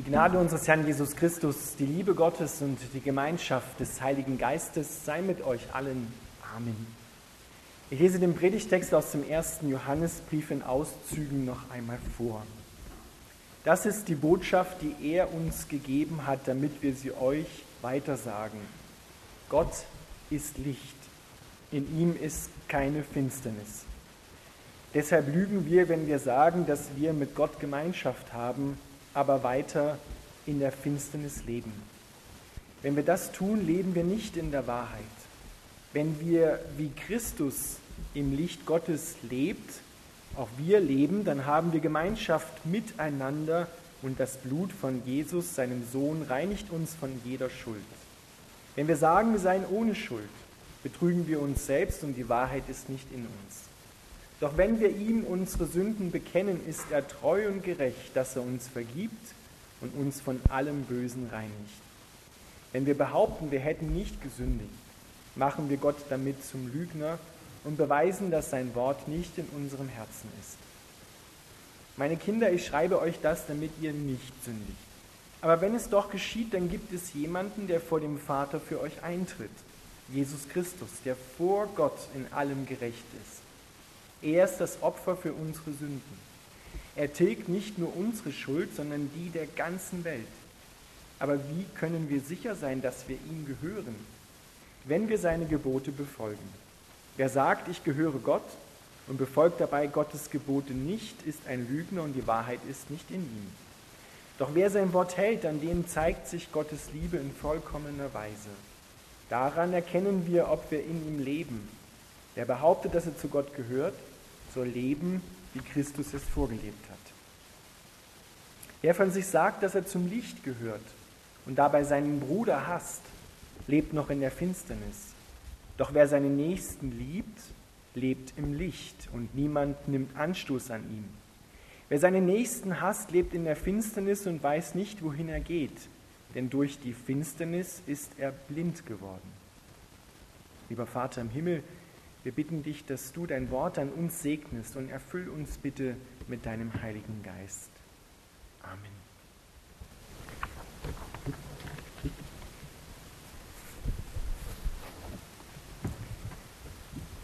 Die Gnade unseres Herrn Jesus Christus, die Liebe Gottes und die Gemeinschaft des Heiligen Geistes sei mit euch allen. Amen. Ich lese den Predigtext aus dem ersten Johannesbrief in Auszügen noch einmal vor. Das ist die Botschaft, die er uns gegeben hat, damit wir sie euch weitersagen. Gott ist Licht. In ihm ist keine Finsternis. Deshalb lügen wir, wenn wir sagen, dass wir mit Gott Gemeinschaft haben, aber weiter in der Finsternis leben. Wenn wir das tun, leben wir nicht in der Wahrheit. Wenn wir wie Christus im Licht Gottes lebt, auch wir leben, dann haben wir Gemeinschaft miteinander und das Blut von Jesus, seinem Sohn, reinigt uns von jeder Schuld. Wenn wir sagen, wir seien ohne Schuld, betrügen wir uns selbst und die Wahrheit ist nicht in uns. Doch wenn wir ihm unsere Sünden bekennen, ist er treu und gerecht, dass er uns vergibt und uns von allem Bösen reinigt. Wenn wir behaupten, wir hätten nicht gesündigt, machen wir Gott damit zum Lügner und beweisen, dass sein Wort nicht in unserem Herzen ist. Meine Kinder, ich schreibe euch das, damit ihr nicht sündigt. Aber wenn es doch geschieht, dann gibt es jemanden, der vor dem Vater für euch eintritt. Jesus Christus, der vor Gott in allem gerecht ist. Er ist das Opfer für unsere Sünden. Er tilgt nicht nur unsere Schuld, sondern die der ganzen Welt. Aber wie können wir sicher sein, dass wir ihm gehören, wenn wir seine Gebote befolgen? Wer sagt, ich gehöre Gott und befolgt dabei Gottes Gebote nicht, ist ein Lügner und die Wahrheit ist nicht in ihm. Doch wer sein Wort hält, an dem zeigt sich Gottes Liebe in vollkommener Weise. Daran erkennen wir, ob wir in ihm leben. Wer behauptet, dass er zu Gott gehört, soll leben, wie Christus es vorgelebt hat. Wer von sich sagt, dass er zum Licht gehört und dabei seinen Bruder hasst, lebt noch in der Finsternis. Doch wer seinen Nächsten liebt, lebt im Licht und niemand nimmt Anstoß an ihm. Wer seinen Nächsten hasst, lebt in der Finsternis und weiß nicht, wohin er geht, denn durch die Finsternis ist er blind geworden. Lieber Vater im Himmel, wir bitten dich, dass du dein Wort an uns segnest und erfüll uns bitte mit deinem Heiligen Geist. Amen.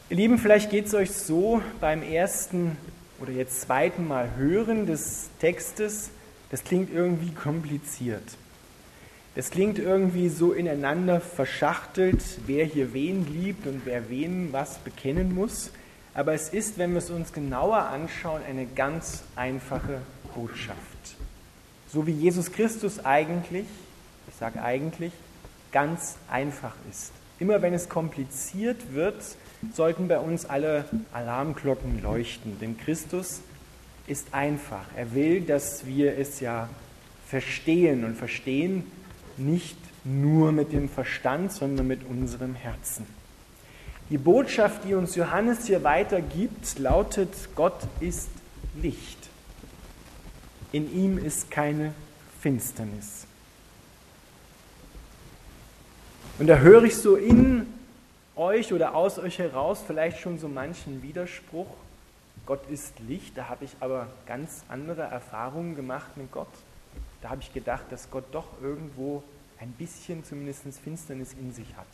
Ihr Lieben, vielleicht geht es euch so beim ersten oder jetzt zweiten Mal hören des Textes, das klingt irgendwie kompliziert. Es klingt irgendwie so ineinander verschachtelt, wer hier wen liebt und wer wen was bekennen muss. Aber es ist, wenn wir es uns genauer anschauen, eine ganz einfache Botschaft. So wie Jesus Christus eigentlich, ich sage eigentlich, ganz einfach ist. Immer wenn es kompliziert wird, sollten bei uns alle Alarmglocken leuchten. Denn Christus ist einfach. Er will, dass wir es ja verstehen und verstehen nicht nur mit dem Verstand, sondern mit unserem Herzen. Die Botschaft, die uns Johannes hier weitergibt, lautet, Gott ist Licht. In ihm ist keine Finsternis. Und da höre ich so in euch oder aus euch heraus vielleicht schon so manchen Widerspruch. Gott ist Licht, da habe ich aber ganz andere Erfahrungen gemacht mit Gott. Da habe ich gedacht, dass Gott doch irgendwo ein bisschen zumindest Finsternis in sich hat.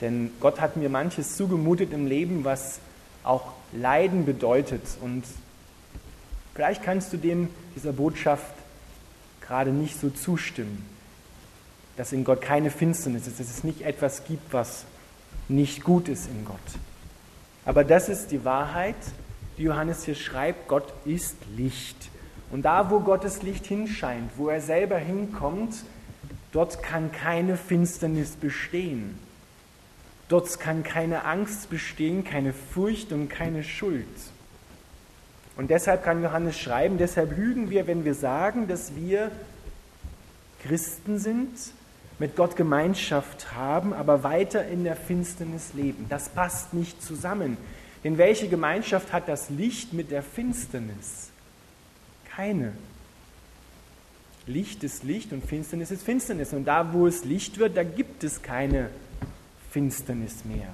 Denn Gott hat mir manches zugemutet im Leben, was auch Leiden bedeutet. Und vielleicht kannst du dem, dieser Botschaft, gerade nicht so zustimmen, dass in Gott keine Finsternis ist, dass es nicht etwas gibt, was nicht gut ist in Gott. Aber das ist die Wahrheit, die Johannes hier schreibt, Gott ist Licht. Und da, wo Gottes Licht hinscheint, wo er selber hinkommt, dort kann keine Finsternis bestehen. Dort kann keine Angst bestehen, keine Furcht und keine Schuld. Und deshalb kann Johannes schreiben, deshalb lügen wir, wenn wir sagen, dass wir Christen sind, mit Gott Gemeinschaft haben, aber weiter in der Finsternis leben. Das passt nicht zusammen. Denn welche Gemeinschaft hat das Licht mit der Finsternis? Keine. Licht ist Licht und Finsternis ist Finsternis. Und da, wo es Licht wird, da gibt es keine Finsternis mehr.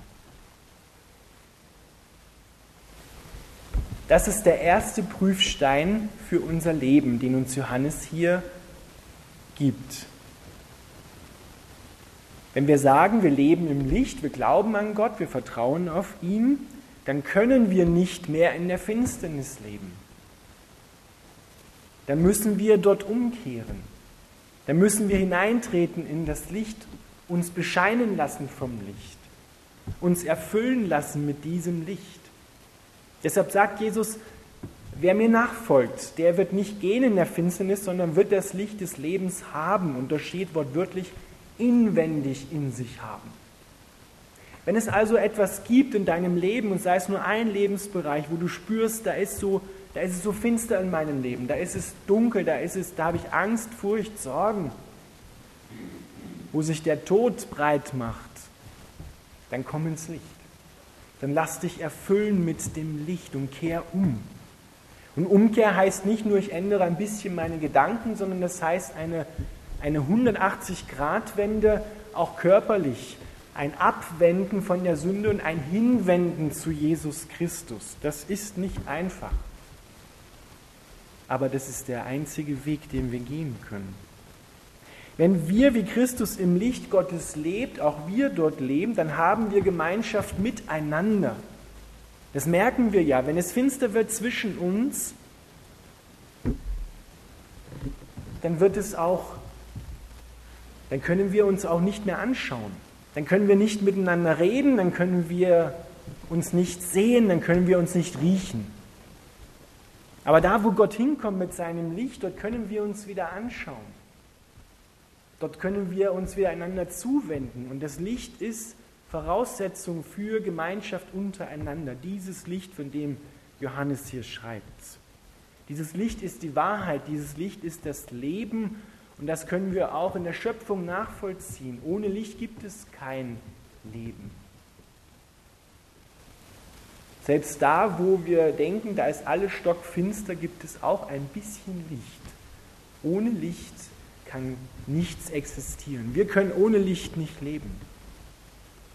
Das ist der erste Prüfstein für unser Leben, den uns Johannes hier gibt. Wenn wir sagen, wir leben im Licht, wir glauben an Gott, wir vertrauen auf ihn, dann können wir nicht mehr in der Finsternis leben. Dann müssen wir dort umkehren. Dann müssen wir hineintreten in das Licht, uns bescheinen lassen vom Licht, uns erfüllen lassen mit diesem Licht. Deshalb sagt Jesus, wer mir nachfolgt, der wird nicht gehen in der Finsternis, sondern wird das Licht des Lebens haben. Und da steht wortwörtlich inwendig in sich haben. Wenn es also etwas gibt in deinem Leben und sei es nur ein Lebensbereich, wo du spürst, da ist so, da ist es so finster in meinem Leben, da ist es dunkel, da ist es, da habe ich Angst, Furcht, Sorgen, wo sich der Tod breit macht, dann komm ins Licht. Dann lass dich erfüllen mit dem Licht und kehr um. Und Umkehr heißt nicht nur, ich ändere ein bisschen meine Gedanken, sondern das heißt eine, eine 180-Grad-Wende auch körperlich ein Abwenden von der Sünde und ein Hinwenden zu Jesus Christus. Das ist nicht einfach. Aber das ist der einzige Weg, den wir gehen können. Wenn wir wie Christus im Licht Gottes lebt, auch wir dort leben, dann haben wir Gemeinschaft miteinander. Das merken wir ja. Wenn es finster wird zwischen uns, dann wird es auch, dann können wir uns auch nicht mehr anschauen. Dann können wir nicht miteinander reden, dann können wir uns nicht sehen, dann können wir uns nicht riechen. Aber da, wo Gott hinkommt mit seinem Licht, dort können wir uns wieder anschauen. Dort können wir uns wieder einander zuwenden. Und das Licht ist Voraussetzung für Gemeinschaft untereinander. Dieses Licht, von dem Johannes hier schreibt. Dieses Licht ist die Wahrheit, dieses Licht ist das Leben und das können wir auch in der Schöpfung nachvollziehen. Ohne Licht gibt es kein Leben. Selbst da, wo wir denken, da ist alles stockfinster, gibt es auch ein bisschen Licht. Ohne Licht kann nichts existieren. Wir können ohne Licht nicht leben.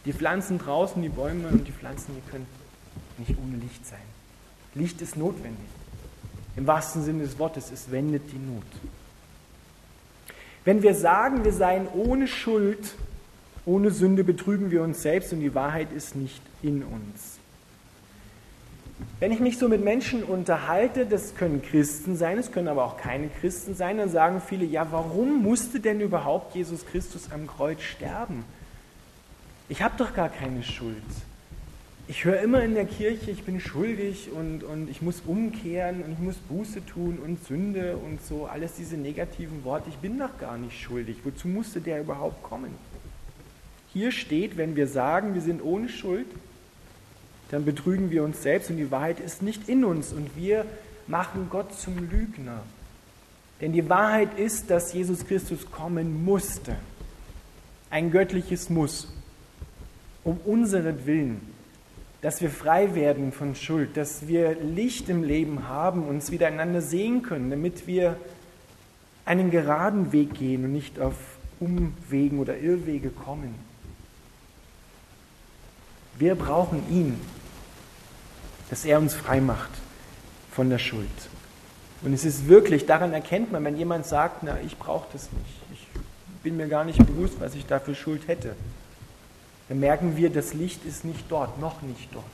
Die Pflanzen draußen, die Bäume und die Pflanzen, die können nicht ohne Licht sein. Licht ist notwendig. Im wahrsten Sinne des Wortes, es wendet die Not. Wenn wir sagen, wir seien ohne Schuld, ohne Sünde, betrügen wir uns selbst und die Wahrheit ist nicht in uns. Wenn ich mich so mit Menschen unterhalte, das können Christen sein, es können aber auch keine Christen sein, dann sagen viele, ja, warum musste denn überhaupt Jesus Christus am Kreuz sterben? Ich habe doch gar keine Schuld. Ich höre immer in der Kirche, ich bin schuldig und, und ich muss umkehren und ich muss Buße tun und Sünde und so, alles diese negativen Worte. Ich bin doch gar nicht schuldig. Wozu musste der überhaupt kommen? Hier steht, wenn wir sagen, wir sind ohne Schuld, dann betrügen wir uns selbst und die Wahrheit ist nicht in uns und wir machen Gott zum Lügner. Denn die Wahrheit ist, dass Jesus Christus kommen musste. Ein göttliches Muss. Um unseren Willen. Dass wir frei werden von Schuld. Dass wir Licht im Leben haben, uns wieder einander sehen können, damit wir einen geraden Weg gehen und nicht auf Umwegen oder Irrwege kommen. Wir brauchen ihn dass er uns frei macht von der Schuld. Und es ist wirklich, daran erkennt man, wenn jemand sagt, na, ich brauche das nicht, ich bin mir gar nicht bewusst, was ich dafür Schuld hätte, dann merken wir, das Licht ist nicht dort, noch nicht dort.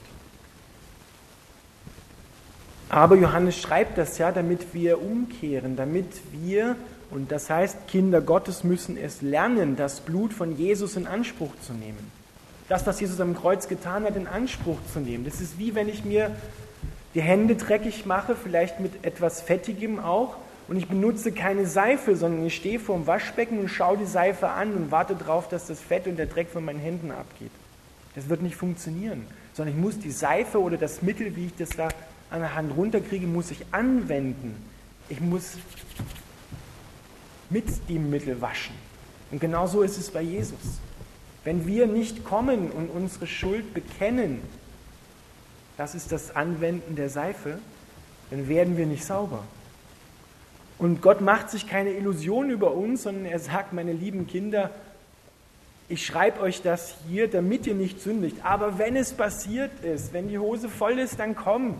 Aber Johannes schreibt das ja, damit wir umkehren, damit wir, und das heißt, Kinder Gottes müssen es lernen, das Blut von Jesus in Anspruch zu nehmen das, was Jesus am Kreuz getan hat, in Anspruch zu nehmen. Das ist wie wenn ich mir die Hände dreckig mache, vielleicht mit etwas Fettigem auch, und ich benutze keine Seife, sondern ich stehe vor dem Waschbecken und schaue die Seife an und warte darauf, dass das Fett und der Dreck von meinen Händen abgeht. Das wird nicht funktionieren, sondern ich muss die Seife oder das Mittel, wie ich das da an der Hand runterkriege, muss ich anwenden. Ich muss mit dem Mittel waschen. Und genau so ist es bei Jesus. Wenn wir nicht kommen und unsere Schuld bekennen, das ist das Anwenden der Seife, dann werden wir nicht sauber. Und Gott macht sich keine Illusion über uns, sondern er sagt, meine lieben Kinder, ich schreibe euch das hier, damit ihr nicht sündigt. Aber wenn es passiert ist, wenn die Hose voll ist, dann komm,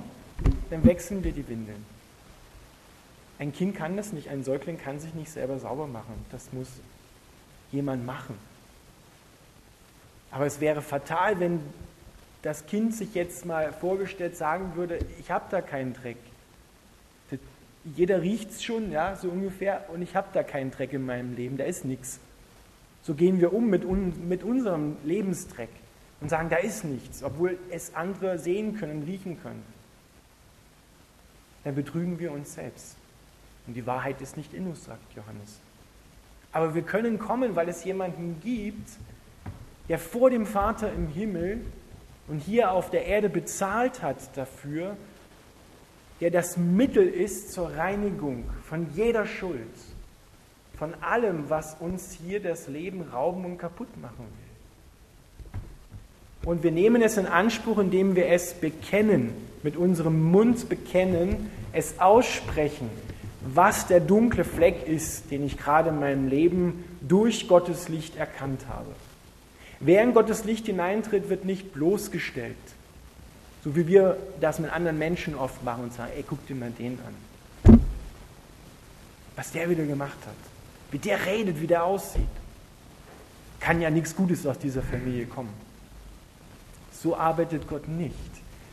dann wechseln wir die Windeln. Ein Kind kann das nicht, ein Säugling kann sich nicht selber sauber machen. Das muss jemand machen. Aber es wäre fatal, wenn das Kind sich jetzt mal vorgestellt sagen würde, ich habe da keinen Dreck. Jeder riecht es schon, ja, so ungefähr, und ich habe da keinen Dreck in meinem Leben, da ist nichts. So gehen wir um mit, un, mit unserem Lebensdreck und sagen, da ist nichts, obwohl es andere sehen können, riechen können. Dann betrügen wir uns selbst. Und die Wahrheit ist nicht in uns, sagt Johannes. Aber wir können kommen, weil es jemanden gibt, der vor dem Vater im Himmel und hier auf der Erde bezahlt hat dafür, der das Mittel ist zur Reinigung von jeder Schuld, von allem, was uns hier das Leben rauben und kaputt machen will. Und wir nehmen es in Anspruch, indem wir es bekennen, mit unserem Mund bekennen, es aussprechen, was der dunkle Fleck ist, den ich gerade in meinem Leben durch Gottes Licht erkannt habe. Wer in Gottes Licht hineintritt, wird nicht bloßgestellt. So wie wir das mit anderen Menschen oft machen und sagen, ey, guck dir mal den an. Was der wieder gemacht hat. Wie der redet, wie der aussieht. Kann ja nichts Gutes aus dieser Familie kommen. So arbeitet Gott nicht.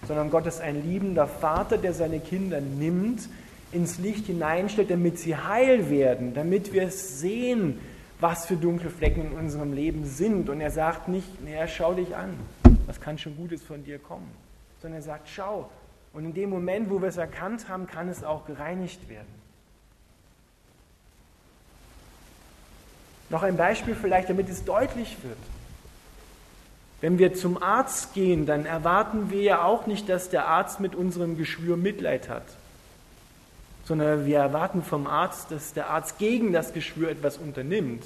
Sondern Gott ist ein liebender Vater, der seine Kinder nimmt, ins Licht hineinstellt, damit sie heil werden, damit wir es sehen, was für dunkle Flecken in unserem Leben sind. Und er sagt nicht, naja, schau dich an, was kann schon Gutes von dir kommen, sondern er sagt, schau. Und in dem Moment, wo wir es erkannt haben, kann es auch gereinigt werden. Noch ein Beispiel vielleicht, damit es deutlich wird. Wenn wir zum Arzt gehen, dann erwarten wir ja auch nicht, dass der Arzt mit unserem Geschwür Mitleid hat, sondern wir erwarten vom Arzt, dass der Arzt gegen das Geschwür etwas unternimmt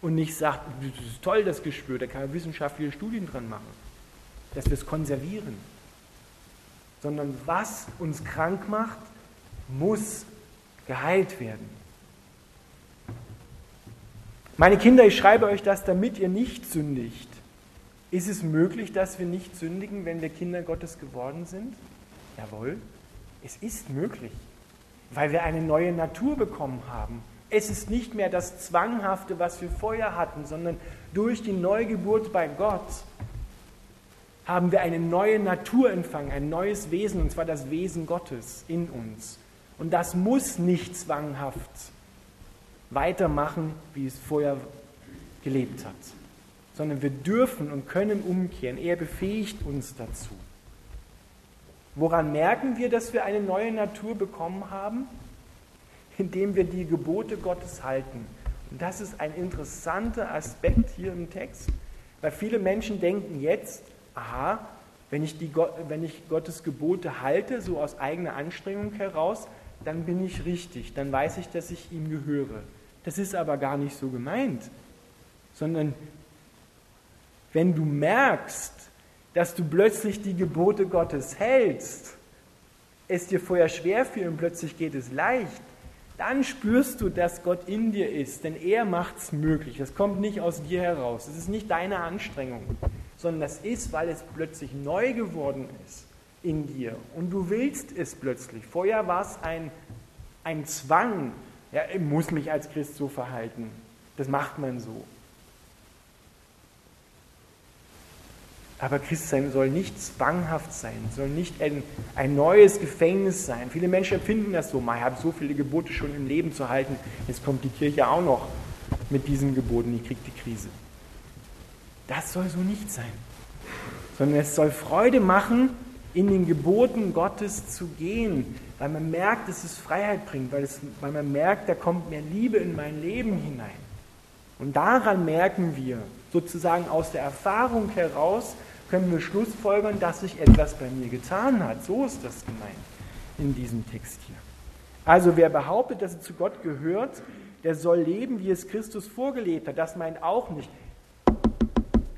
und nicht sagt, das ist toll, das Geschwür, da kann man wissenschaftliche Studien dran machen, dass wir es konservieren, sondern was uns krank macht, muss geheilt werden. Meine Kinder, ich schreibe euch das, damit ihr nicht sündigt. Ist es möglich, dass wir nicht sündigen, wenn wir Kinder Gottes geworden sind? Jawohl, es ist möglich weil wir eine neue Natur bekommen haben. Es ist nicht mehr das Zwanghafte, was wir vorher hatten, sondern durch die Neugeburt bei Gott haben wir eine neue Natur empfangen, ein neues Wesen, und zwar das Wesen Gottes in uns. Und das muss nicht zwanghaft weitermachen, wie es vorher gelebt hat, sondern wir dürfen und können umkehren. Er befähigt uns dazu. Woran merken wir, dass wir eine neue Natur bekommen haben? Indem wir die Gebote Gottes halten. Und das ist ein interessanter Aspekt hier im Text, weil viele Menschen denken jetzt, aha, wenn ich, die, wenn ich Gottes Gebote halte, so aus eigener Anstrengung heraus, dann bin ich richtig, dann weiß ich, dass ich ihm gehöre. Das ist aber gar nicht so gemeint, sondern wenn du merkst, dass du plötzlich die Gebote Gottes hältst, es dir vorher schwer fiel und plötzlich geht es leicht, dann spürst du, dass Gott in dir ist, denn er macht es möglich. Das kommt nicht aus dir heraus. Es ist nicht deine Anstrengung, sondern das ist, weil es plötzlich neu geworden ist in dir und du willst es plötzlich. Vorher war es ein, ein Zwang. Ja, ich muss mich als Christ so verhalten. Das macht man so. Aber Christsein soll nicht zwanghaft sein, soll nicht ein, ein neues Gefängnis sein. Viele Menschen empfinden das so, ich habe so viele Gebote schon im Leben zu halten, jetzt kommt die Kirche auch noch mit diesen Geboten, ich kriege die Krise. Das soll so nicht sein, sondern es soll Freude machen, in den Geboten Gottes zu gehen, weil man merkt, dass es Freiheit bringt, weil, es, weil man merkt, da kommt mehr Liebe in mein Leben hinein. Und daran merken wir, sozusagen aus der Erfahrung heraus, können wir schlussfolgern, dass sich etwas bei mir getan hat. So ist das gemeint in diesem Text hier. Also wer behauptet, dass er zu Gott gehört, der soll leben, wie es Christus vorgelebt hat. Das meint auch nicht,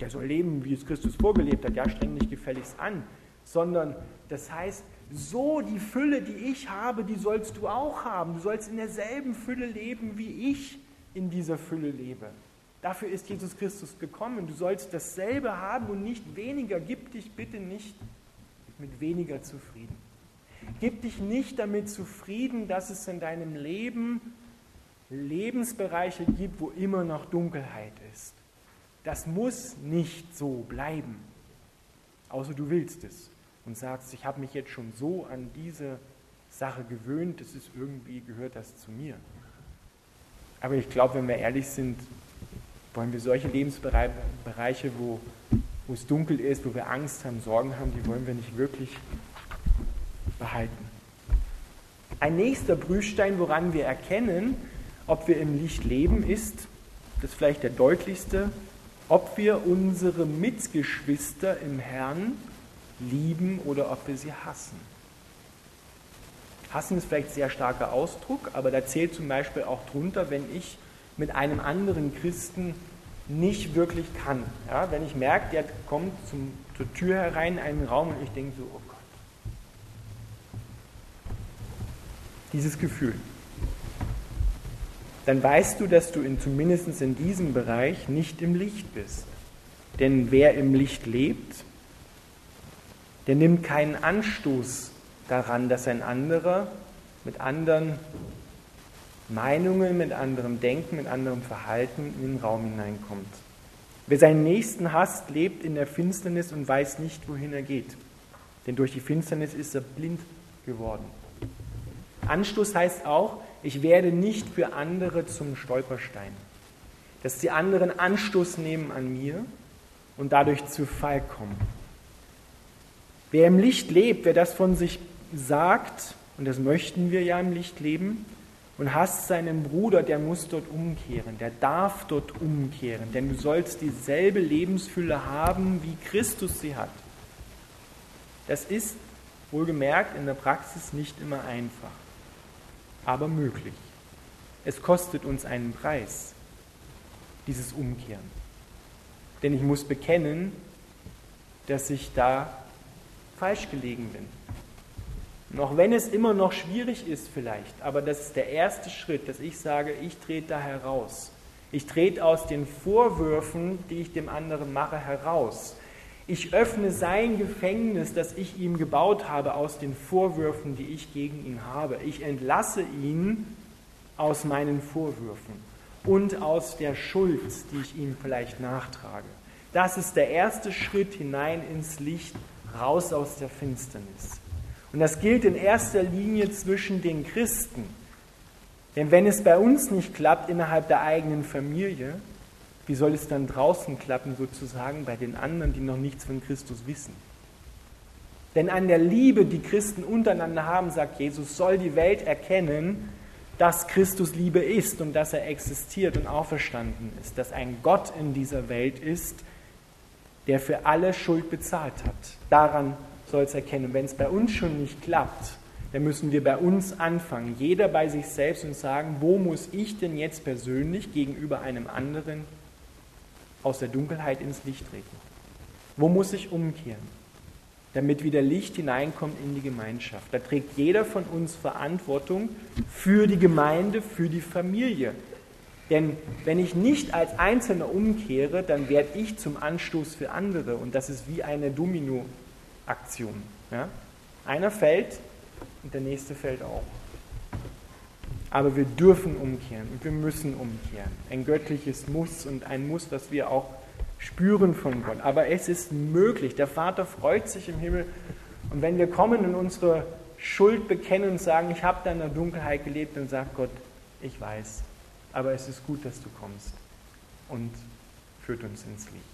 der soll leben, wie es Christus vorgelebt hat. Ja, streng dich gefälligst an. Sondern das heißt, so die Fülle, die ich habe, die sollst du auch haben. Du sollst in derselben Fülle leben, wie ich in dieser Fülle lebe. Dafür ist Jesus Christus gekommen. Du sollst dasselbe haben und nicht weniger. Gib dich bitte nicht mit weniger zufrieden. Gib dich nicht damit zufrieden, dass es in deinem Leben Lebensbereiche gibt, wo immer noch Dunkelheit ist. Das muss nicht so bleiben, außer du willst es und sagst, ich habe mich jetzt schon so an diese Sache gewöhnt, das ist irgendwie gehört das zu mir. Aber ich glaube, wenn wir ehrlich sind, wollen wir solche Lebensbereiche, wo, wo es dunkel ist, wo wir Angst haben, Sorgen haben, die wollen wir nicht wirklich behalten. Ein nächster Prüfstein, woran wir erkennen, ob wir im Licht leben, ist, das ist vielleicht der deutlichste, ob wir unsere Mitgeschwister im Herrn lieben oder ob wir sie hassen. Hassen ist vielleicht ein sehr starker Ausdruck, aber da zählt zum Beispiel auch drunter, wenn ich mit einem anderen Christen nicht wirklich kann. Ja, wenn ich merke, der kommt zum, zur Tür herein in einen Raum und ich denke so, oh Gott. Dieses Gefühl. Dann weißt du, dass du in, zumindest in diesem Bereich nicht im Licht bist. Denn wer im Licht lebt, der nimmt keinen Anstoß daran, dass ein anderer mit anderen Meinungen, mit anderem Denken, mit anderem Verhalten in den Raum hineinkommt. Wer seinen Nächsten hasst, lebt in der Finsternis und weiß nicht, wohin er geht. Denn durch die Finsternis ist er blind geworden. Anstoß heißt auch, ich werde nicht für andere zum Stolperstein. Dass die anderen Anstoß nehmen an mir und dadurch zu Fall kommen. Wer im Licht lebt, wer das von sich sagt, und das möchten wir ja im Licht leben, und hasst seinen Bruder, der muss dort umkehren, der darf dort umkehren, denn du sollst dieselbe Lebensfülle haben, wie Christus sie hat. Das ist wohlgemerkt in der Praxis nicht immer einfach, aber möglich. Es kostet uns einen Preis, dieses Umkehren. Denn ich muss bekennen, dass ich da falsch gelegen bin. Und auch wenn es immer noch schwierig ist vielleicht, aber das ist der erste Schritt, dass ich sage, ich trete da heraus. Ich trete aus den Vorwürfen, die ich dem anderen mache, heraus. Ich öffne sein Gefängnis, das ich ihm gebaut habe, aus den Vorwürfen, die ich gegen ihn habe. Ich entlasse ihn aus meinen Vorwürfen und aus der Schuld, die ich ihm vielleicht nachtrage. Das ist der erste Schritt hinein ins Licht, raus aus der Finsternis. Und das gilt in erster Linie zwischen den Christen. Denn wenn es bei uns nicht klappt innerhalb der eigenen Familie, wie soll es dann draußen klappen, sozusagen bei den anderen, die noch nichts von Christus wissen? Denn an der Liebe, die Christen untereinander haben, sagt Jesus, soll die Welt erkennen, dass Christus Liebe ist und dass er existiert und auferstanden ist, dass ein Gott in dieser Welt ist, der für alle Schuld bezahlt hat. Daran soll es erkennen. wenn es bei uns schon nicht klappt, dann müssen wir bei uns anfangen, jeder bei sich selbst und sagen, wo muss ich denn jetzt persönlich gegenüber einem anderen aus der Dunkelheit ins Licht treten? Wo muss ich umkehren, damit wieder Licht hineinkommt in die Gemeinschaft? Da trägt jeder von uns Verantwortung für die Gemeinde, für die Familie. Denn wenn ich nicht als Einzelner umkehre, dann werde ich zum Anstoß für andere. Und das ist wie eine Domino, Aktion. Ja? Einer fällt und der nächste fällt auch. Aber wir dürfen umkehren und wir müssen umkehren. Ein göttliches Muss und ein Muss, das wir auch spüren von Gott. Aber es ist möglich. Der Vater freut sich im Himmel. Und wenn wir kommen und unsere Schuld bekennen und sagen, ich habe da in der Dunkelheit gelebt, dann sagt Gott, ich weiß. Aber es ist gut, dass du kommst und führt uns ins Licht.